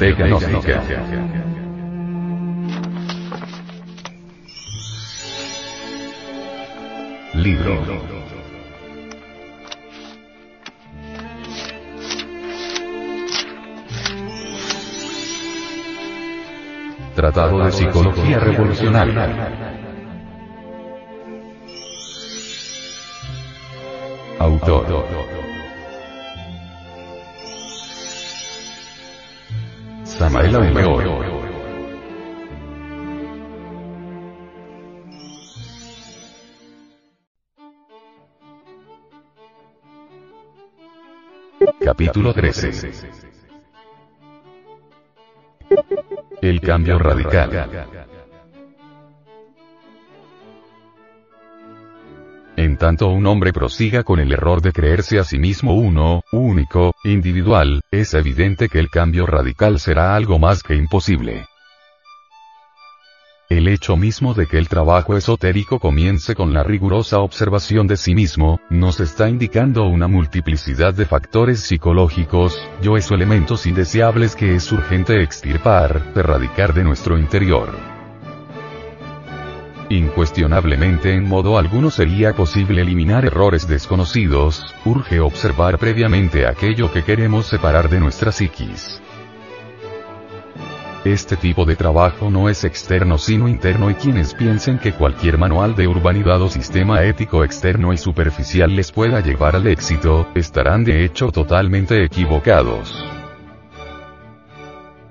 Biblioteca Gnóstica. Libro. Tratado de Psicología Revolucionaria. Autor. Capítulo 13. El cambio radical. Tanto un hombre prosiga con el error de creerse a sí mismo uno, único, individual, es evidente que el cambio radical será algo más que imposible. El hecho mismo de que el trabajo esotérico comience con la rigurosa observación de sí mismo, nos está indicando una multiplicidad de factores psicológicos, yo o elementos indeseables que es urgente extirpar, erradicar de nuestro interior. Incuestionablemente en modo alguno sería posible eliminar errores desconocidos, urge observar previamente aquello que queremos separar de nuestra psiquis. Este tipo de trabajo no es externo sino interno y quienes piensen que cualquier manual de urbanidad o sistema ético externo y superficial les pueda llevar al éxito, estarán de hecho totalmente equivocados.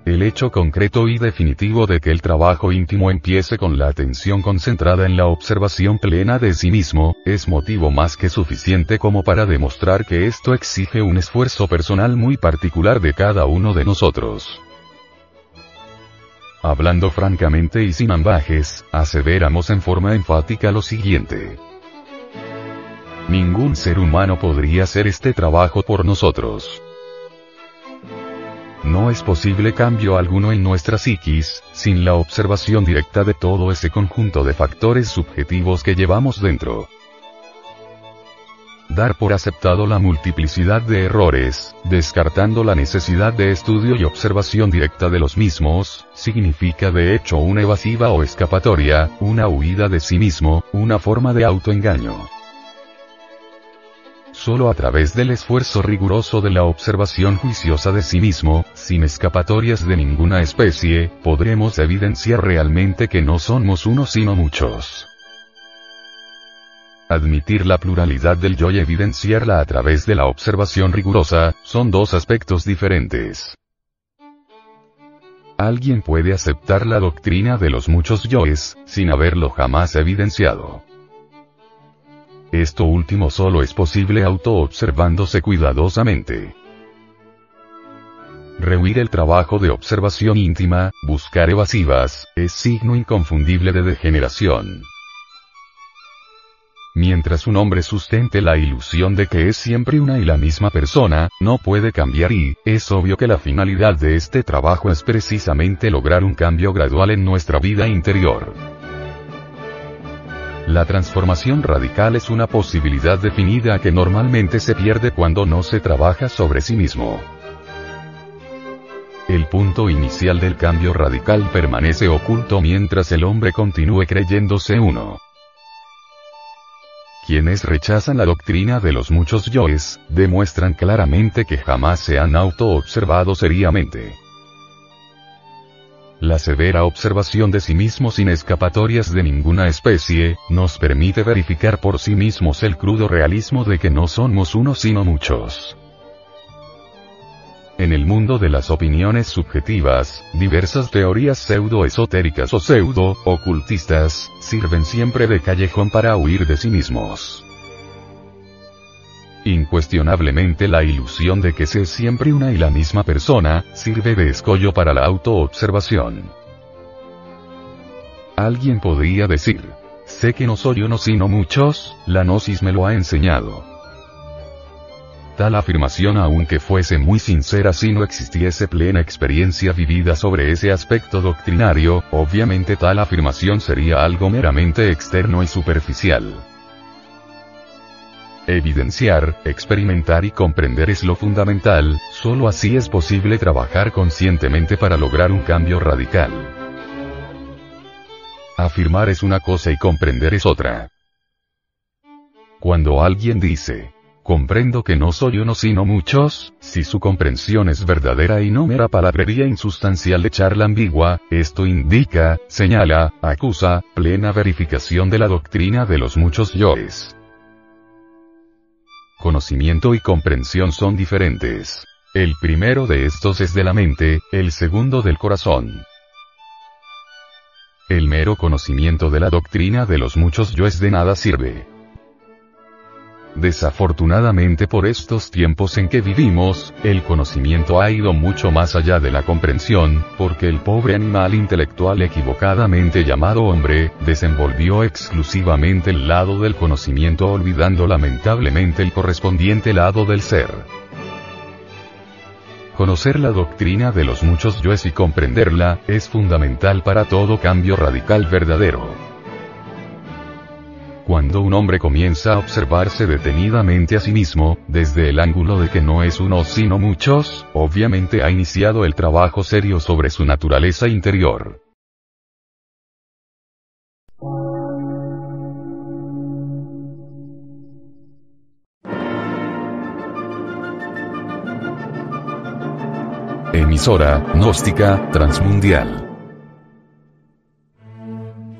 El hecho concreto y definitivo de que el trabajo íntimo empiece con la atención concentrada en la observación plena de sí mismo, es motivo más que suficiente como para demostrar que esto exige un esfuerzo personal muy particular de cada uno de nosotros. Hablando francamente y sin ambajes, aseveramos en forma enfática lo siguiente. Ningún ser humano podría hacer este trabajo por nosotros. No es posible cambio alguno en nuestra psiquis, sin la observación directa de todo ese conjunto de factores subjetivos que llevamos dentro. Dar por aceptado la multiplicidad de errores, descartando la necesidad de estudio y observación directa de los mismos, significa de hecho una evasiva o escapatoria, una huida de sí mismo, una forma de autoengaño. Solo a través del esfuerzo riguroso de la observación juiciosa de sí mismo, sin escapatorias de ninguna especie, podremos evidenciar realmente que no somos uno sino muchos. Admitir la pluralidad del yo y evidenciarla a través de la observación rigurosa, son dos aspectos diferentes. Alguien puede aceptar la doctrina de los muchos yoes, sin haberlo jamás evidenciado. Esto último solo es posible auto-observándose cuidadosamente. Rehuir el trabajo de observación íntima, buscar evasivas, es signo inconfundible de degeneración. Mientras un hombre sustente la ilusión de que es siempre una y la misma persona, no puede cambiar y, es obvio que la finalidad de este trabajo es precisamente lograr un cambio gradual en nuestra vida interior. La transformación radical es una posibilidad definida que normalmente se pierde cuando no se trabaja sobre sí mismo. El punto inicial del cambio radical permanece oculto mientras el hombre continúe creyéndose uno. Quienes rechazan la doctrina de los muchos yoes, demuestran claramente que jamás se han auto-observado seriamente. La severa observación de sí mismo sin escapatorias de ninguna especie, nos permite verificar por sí mismos el crudo realismo de que no somos uno sino muchos. En el mundo de las opiniones subjetivas, diversas teorías pseudo-esotéricas o pseudo-ocultistas, sirven siempre de callejón para huir de sí mismos. Incuestionablemente la ilusión de que es siempre una y la misma persona, sirve de escollo para la autoobservación. Alguien podría decir, sé que no soy uno sino muchos, la gnosis me lo ha enseñado. Tal afirmación aunque fuese muy sincera si no existiese plena experiencia vivida sobre ese aspecto doctrinario, obviamente tal afirmación sería algo meramente externo y superficial. Evidenciar, experimentar y comprender es lo fundamental, solo así es posible trabajar conscientemente para lograr un cambio radical. Afirmar es una cosa y comprender es otra. Cuando alguien dice, comprendo que no soy uno sino muchos, si su comprensión es verdadera y no mera palabrería insustancial de charla ambigua, esto indica, señala, acusa, plena verificación de la doctrina de los muchos yoes. Conocimiento y comprensión son diferentes. El primero de estos es de la mente, el segundo del corazón. El mero conocimiento de la doctrina de los muchos yoes de nada sirve. Desafortunadamente por estos tiempos en que vivimos, el conocimiento ha ido mucho más allá de la comprensión, porque el pobre animal intelectual equivocadamente llamado hombre, desenvolvió exclusivamente el lado del conocimiento olvidando lamentablemente el correspondiente lado del ser. Conocer la doctrina de los muchos yoes y comprenderla, es fundamental para todo cambio radical verdadero. Cuando un hombre comienza a observarse detenidamente a sí mismo, desde el ángulo de que no es uno sino muchos, obviamente ha iniciado el trabajo serio sobre su naturaleza interior. Emisora, gnóstica, transmundial